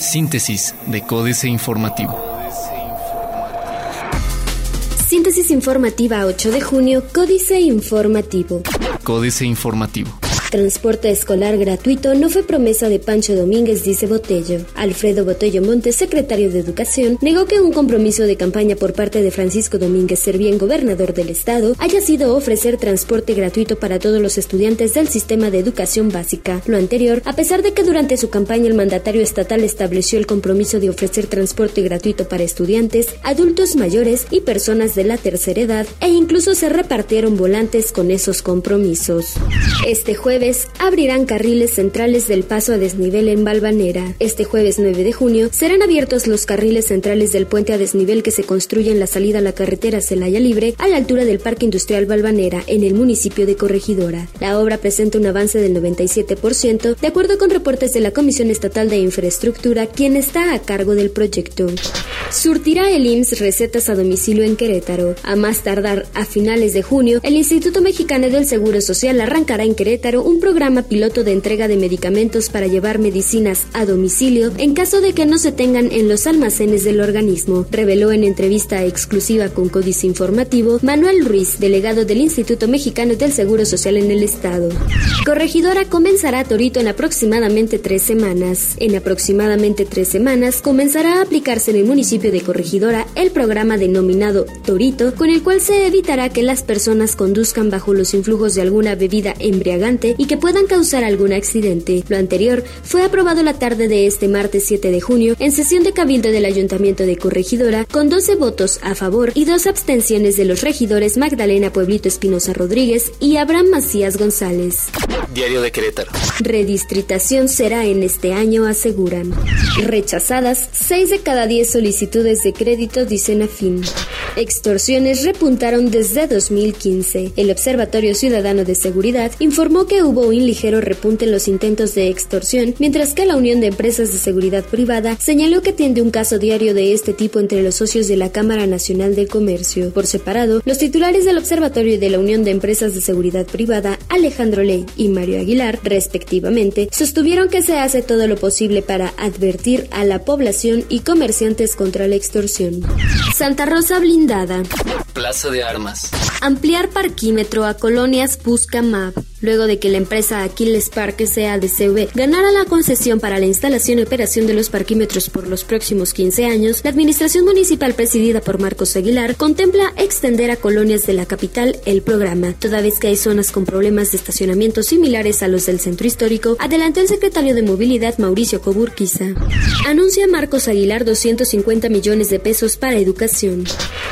Síntesis de Códice Informativo. Síntesis informativa 8 de junio, Códice Informativo. Códice Informativo. Transporte escolar gratuito no fue promesa de Pancho Domínguez, dice Botello. Alfredo Botello Montes, secretario de Educación, negó que un compromiso de campaña por parte de Francisco Domínguez Servién, gobernador del estado, haya sido ofrecer transporte gratuito para todos los estudiantes del sistema de educación básica. Lo anterior, a pesar de que durante su campaña el mandatario estatal estableció el compromiso de ofrecer transporte gratuito para estudiantes, adultos mayores y personas de la tercera edad, e incluso se repartieron volantes con esos compromisos. Este jueves abrirán carriles centrales del paso a desnivel en Balvanera. Este jueves 9 de junio serán abiertos los carriles centrales del puente a desnivel que se construye en la salida a la carretera Celaya Libre a la altura del Parque Industrial Balvanera en el municipio de Corregidora. La obra presenta un avance del 97% de acuerdo con reportes de la Comisión Estatal de Infraestructura, quien está a cargo del proyecto. Surtirá el IMSS recetas a domicilio en Querétaro. A más tardar a finales de junio, el Instituto Mexicano del Seguro Social arrancará en Querétaro un programa piloto de entrega de medicamentos para llevar medicinas a domicilio en caso de que no se tengan en los almacenes del organismo, reveló en entrevista exclusiva con Códice Informativo Manuel Ruiz, delegado del Instituto Mexicano del Seguro Social en el Estado. Corregidora comenzará Torito en aproximadamente tres semanas. En aproximadamente tres semanas comenzará a aplicarse en el municipio de Corregidora el programa denominado Torito, con el cual se evitará que las personas conduzcan bajo los influjos de alguna bebida embriagante y que puedan causar algún accidente. Lo anterior fue aprobado la tarde de este martes 7 de junio en sesión de cabildo del Ayuntamiento de Corregidora con 12 votos a favor y dos abstenciones de los regidores Magdalena Pueblito Espinosa Rodríguez y Abraham Macías González. Diario de Querétaro. Redistritación será en este año, aseguran. Rechazadas, 6 de cada 10 solicitudes de crédito dicen afín. Extorsiones repuntaron desde 2015. El Observatorio Ciudadano de Seguridad informó que hubo un ligero repunte en los intentos de extorsión, mientras que la Unión de Empresas de Seguridad Privada señaló que tiende un caso diario de este tipo entre los socios de la Cámara Nacional de Comercio. Por separado, los titulares del Observatorio y de la Unión de Empresas de Seguridad Privada, Alejandro Ley y Mario Aguilar, respectivamente, sostuvieron que se hace todo lo posible para advertir a la población y comerciantes contra la extorsión. Santa Rosa Plaza de Armas. Ampliar parquímetro a colonias busca MAP. Luego de que la empresa Aquiles Parque CADCV ganara la concesión para la instalación y operación de los parquímetros por los próximos 15 años, la administración municipal presidida por Marcos Aguilar contempla extender a colonias de la capital el programa. Toda vez que hay zonas con problemas de estacionamiento similares a los del centro histórico, adelantó el secretario de Movilidad Mauricio Coburquiza. Anuncia Marcos Aguilar 250 millones de pesos para educación.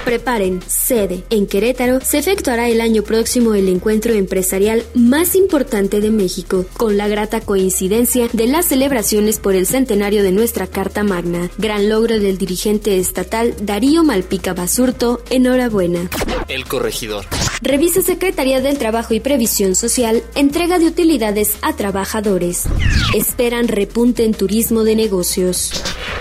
Preparen, sede. En Querétaro se efectuará el año próximo el encuentro empresarial más importante de México, con la grata coincidencia de las celebraciones por el centenario de nuestra Carta Magna. Gran logro del dirigente estatal Darío Malpica Basurto. Enhorabuena. El corregidor. Revisa Secretaría del Trabajo y Previsión Social, entrega de utilidades a trabajadores. Esperan repunte en turismo de negocios.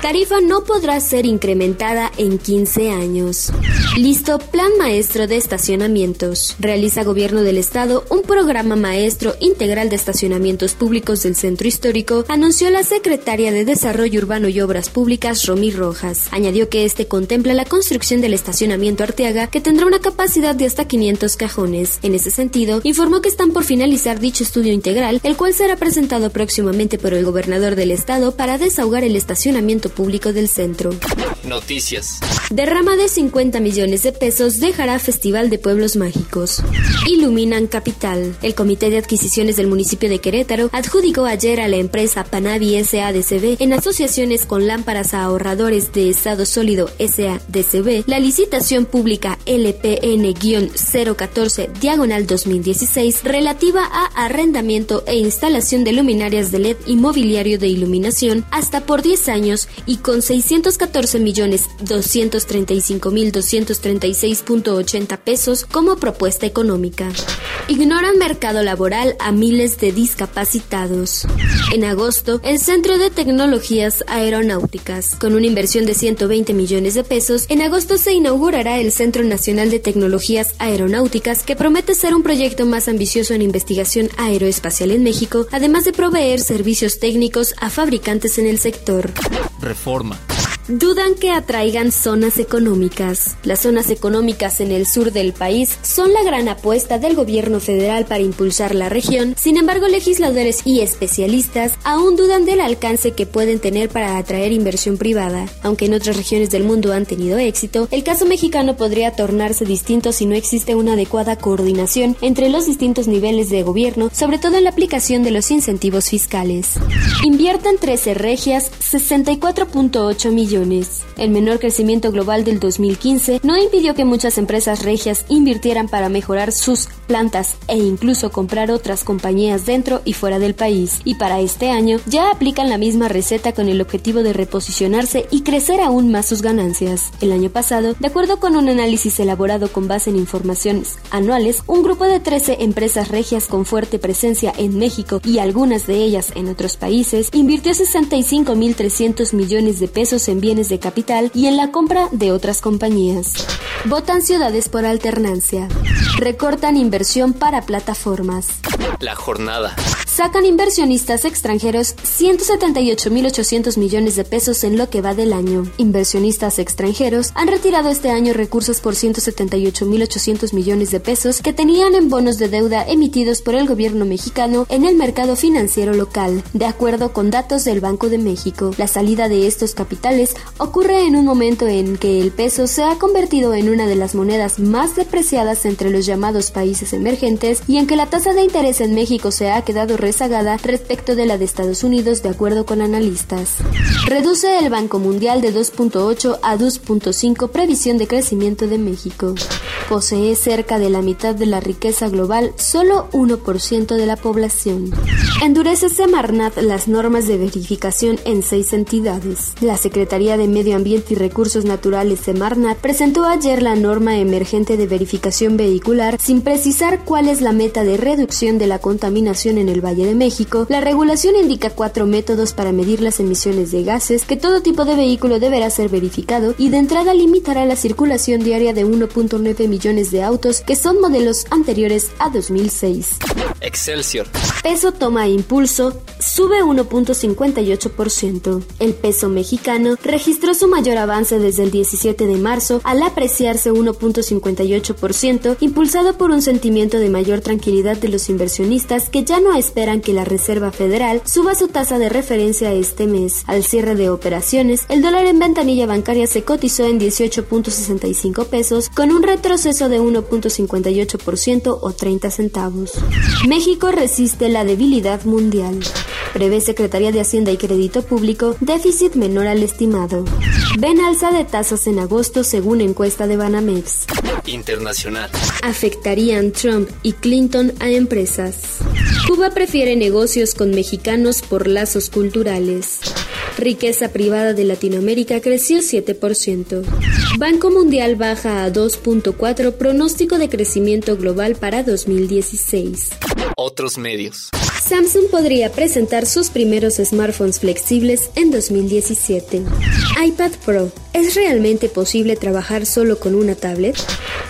Tarifa no podrá ser incrementada en 15 años. Listo, Plan Maestro de Estacionamientos. Realiza Gobierno del Estado un programa maestro integral de estacionamientos públicos del Centro Histórico, anunció la secretaria de Desarrollo Urbano y Obras Públicas, Romy Rojas. Añadió que este contempla la construcción del estacionamiento Arteaga, que tendrá una capacidad de hasta 500 cajones. En ese sentido, informó que están por finalizar dicho estudio integral, el cual será presentado próximamente por el gobernador del estado para desahogar el estacionamiento público del centro. Noticias. Derrama de 50 millones de pesos dejará Festival de Pueblos Mágicos. Iluminan Capital. El Comité de Adquisiciones del municipio de Querétaro adjudicó ayer a la empresa Panavi SADCB en asociaciones con lámparas a ahorradores de Estado Sólido SADCB la licitación pública LPN-014 diagonal 2016 relativa a arrendamiento e instalación de luminarias de LED y mobiliario de iluminación hasta por 10 años y con 614 millones 200 235.236.80 pesos como propuesta económica. Ignoran mercado laboral a miles de discapacitados. En agosto, el Centro de Tecnologías Aeronáuticas, con una inversión de 120 millones de pesos, en agosto se inaugurará el Centro Nacional de Tecnologías Aeronáuticas, que promete ser un proyecto más ambicioso en investigación aeroespacial en México, además de proveer servicios técnicos a fabricantes en el sector. Reforma. Dudan que atraigan zonas económicas. Las zonas económicas en el sur del país son la gran apuesta del gobierno federal para impulsar la región. Sin embargo, legisladores y especialistas aún dudan del alcance que pueden tener para atraer inversión privada. Aunque en otras regiones del mundo han tenido éxito, el caso mexicano podría tornarse distinto si no existe una adecuada coordinación entre los distintos niveles de gobierno, sobre todo en la aplicación de los incentivos fiscales. Invierten 13 regias 64.8 millones el menor crecimiento global del 2015 no impidió que muchas empresas regias invirtieran para mejorar sus plantas e incluso comprar otras compañías dentro y fuera del país. Y para este año ya aplican la misma receta con el objetivo de reposicionarse y crecer aún más sus ganancias. El año pasado, de acuerdo con un análisis elaborado con base en informaciones anuales, un grupo de 13 empresas regias con fuerte presencia en México y algunas de ellas en otros países invirtió 65.300 millones de pesos en bienes de capital y en la compra de otras compañías. Votan ciudades por alternancia. Recortan inversión para plataformas. La jornada. Sacan inversionistas extranjeros 178.800 millones de pesos en lo que va del año. Inversionistas extranjeros han retirado este año recursos por 178.800 millones de pesos que tenían en bonos de deuda emitidos por el gobierno mexicano en el mercado financiero local. De acuerdo con datos del Banco de México, la salida de estos capitales ocurre en un momento en que el peso se ha convertido en una de las monedas más depreciadas entre los llamados países emergentes y en que la tasa de interés en México se ha quedado rezagada respecto de la de Estados Unidos de acuerdo con analistas. Reduce el Banco Mundial de 2.8 a 2.5 previsión de crecimiento de México. Posee cerca de la mitad de la riqueza global, solo 1% de la población. Endurece Semarnat las normas de verificación en seis entidades. La Secretaría de Medio Ambiente y Recursos Naturales Semarnat presentó ayer la norma emergente de verificación vehicular sin precisar cuál es la meta de reducción de la contaminación en el Valle de México. La regulación indica cuatro métodos para medir las emisiones de gases que todo tipo de vehículo deberá ser verificado y de entrada limitará la circulación diaria de 1.9 millones de autos que son modelos anteriores a 2006. Excelsior. Peso toma impulso, sube 1.58%. El peso mexicano registró su mayor avance desde el 17 de marzo al apreciarse 1.58%, impulsado por un sentimiento de mayor tranquilidad de los inversionistas que ya no esperan que la Reserva Federal suba su tasa de referencia este mes. Al cierre de operaciones, el dólar en ventanilla bancaria se cotizó en 18.65 pesos con un retroceso de 1.58% o 30 centavos. México resiste la debilidad mundial. Prevé Secretaría de Hacienda y Crédito Público déficit menor al estimado. Ven alza de tasas en agosto según encuesta de Banamex. Internacional. Afectarían Trump y Clinton a empresas. Cuba prefiere negocios con mexicanos por lazos culturales. Riqueza privada de Latinoamérica creció 7%. Banco Mundial baja a 2.4 pronóstico de crecimiento global para 2016. Otros medios. Samsung podría presentar sus primeros smartphones flexibles en 2017. iPad Pro. ¿Es realmente posible trabajar solo con una tablet?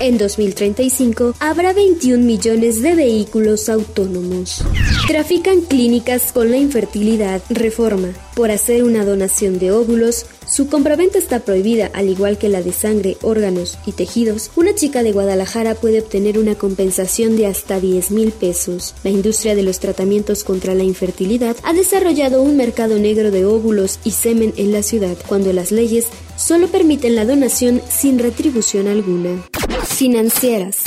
En 2035 habrá 21 millones de vehículos autónomos. Trafican clínicas con la infertilidad. Reforma. Por hacer una donación de óvulos, su compraventa está prohibida, al igual que la de sangre, órganos y tejidos. Una chica de Guadalajara puede obtener una compensación de hasta 10 mil pesos. La industria de los tratamientos contra la infertilidad ha desarrollado un mercado negro de óvulos y semen en la ciudad, cuando las leyes solo permiten la donación sin retribución alguna. Financieras.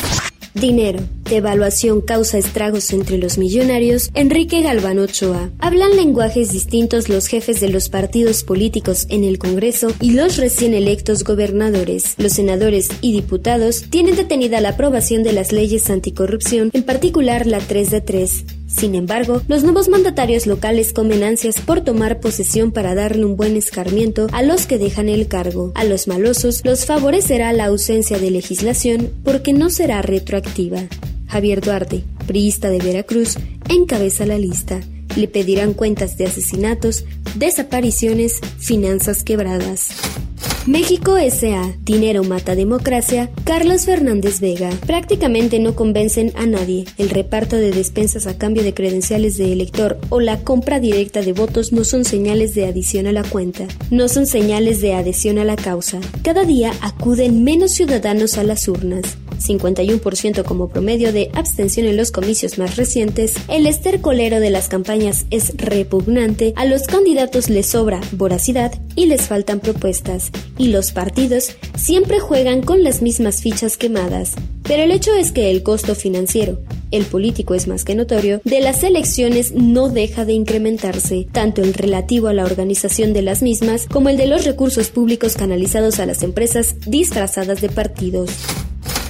Dinero. Devaluación causa estragos entre los millonarios. Enrique Galván Ochoa. Hablan lenguajes distintos los jefes de los partidos políticos en el Congreso y los recién electos gobernadores. Los senadores y diputados tienen detenida la aprobación de las leyes anticorrupción, en particular la 3 de 3. Sin embargo, los nuevos mandatarios locales comen ansias por tomar posesión para darle un buen escarmiento a los que dejan el cargo. A los malosos los favorecerá la ausencia de legislación porque no será retroactiva. Javier Duarte, priista de Veracruz, encabeza la lista. Le pedirán cuentas de asesinatos, desapariciones, finanzas quebradas. México S.A. Dinero mata democracia. Carlos Fernández Vega. Prácticamente no convencen a nadie. El reparto de despensas a cambio de credenciales de elector o la compra directa de votos no son señales de adición a la cuenta. No son señales de adhesión a la causa. Cada día acuden menos ciudadanos a las urnas. 51% como promedio de abstención en los comicios más recientes, el estercolero de las campañas es repugnante, a los candidatos les sobra voracidad y les faltan propuestas, y los partidos siempre juegan con las mismas fichas quemadas. Pero el hecho es que el costo financiero, el político es más que notorio, de las elecciones no deja de incrementarse, tanto el relativo a la organización de las mismas como el de los recursos públicos canalizados a las empresas disfrazadas de partidos.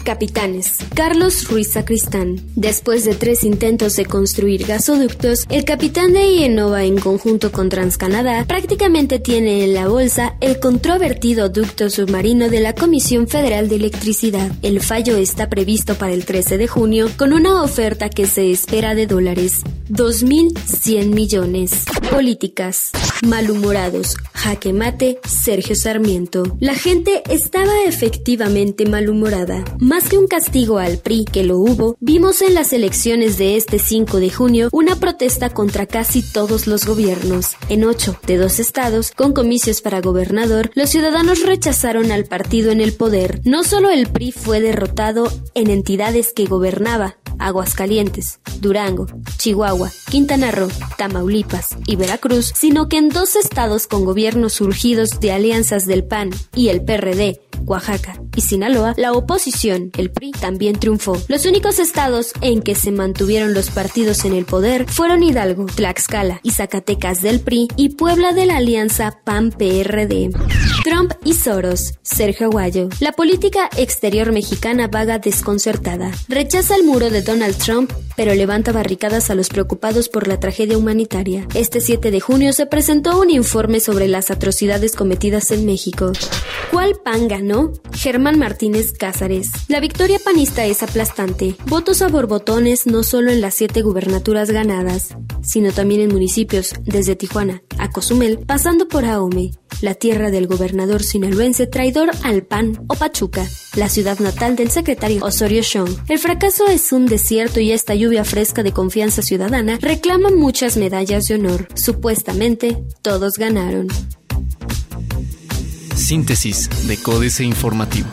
Capitanes. Carlos Ruiz Sacristán. Después de tres intentos de construir gasoductos, el capitán de IENOVA en conjunto con TransCanadá prácticamente tiene en la bolsa el controvertido ducto submarino de la Comisión Federal de Electricidad. El fallo está previsto para el 13 de junio con una oferta que se espera de dólares 2.100 millones. Políticas. Malhumorados. Jaque mate. Sergio Sarmiento. La gente estaba efectivamente malhumorada. Más que un castigo al PRI, que lo hubo, vimos en las elecciones de este 5 de junio una protesta contra casi todos los gobiernos. En ocho de dos estados, con comicios para gobernador, los ciudadanos rechazaron al partido en el poder. No solo el PRI fue derrotado en entidades que gobernaba, Aguascalientes, Durango, Chihuahua, Quintana Roo, Tamaulipas y Veracruz, sino que en dos estados con gobiernos surgidos de alianzas del PAN y el PRD, Oaxaca y Sinaloa, la oposición, el PRI, también triunfó. Los únicos estados en que se mantuvieron los partidos en el poder fueron Hidalgo, Tlaxcala y Zacatecas del PRI y Puebla de la alianza PAN-PRD. Trump y Soros, Sergio Aguayo. La política exterior mexicana vaga desconcertada. Rechaza el muro de Donald Trump, pero levanta barricadas a los preocupados por la tragedia humanitaria. Este 7 de junio se presentó un informe sobre las atrocidades cometidas en México. ¿Cuál PAN ganó? Germán Martínez Cázares. La victoria panista es aplastante. Votos a borbotones no solo en las siete gubernaturas ganadas, sino también en municipios desde Tijuana a Cozumel, pasando por Ahome, la tierra del gobernador sinaloense traidor al PAN o Pachuca, la ciudad natal del secretario Osorio Chong. El fracaso es un desierto y esta lluvia fresca de confianza ciudadana reclama muchas medallas de honor. Supuestamente, todos ganaron. Síntesis de Códice Informativo.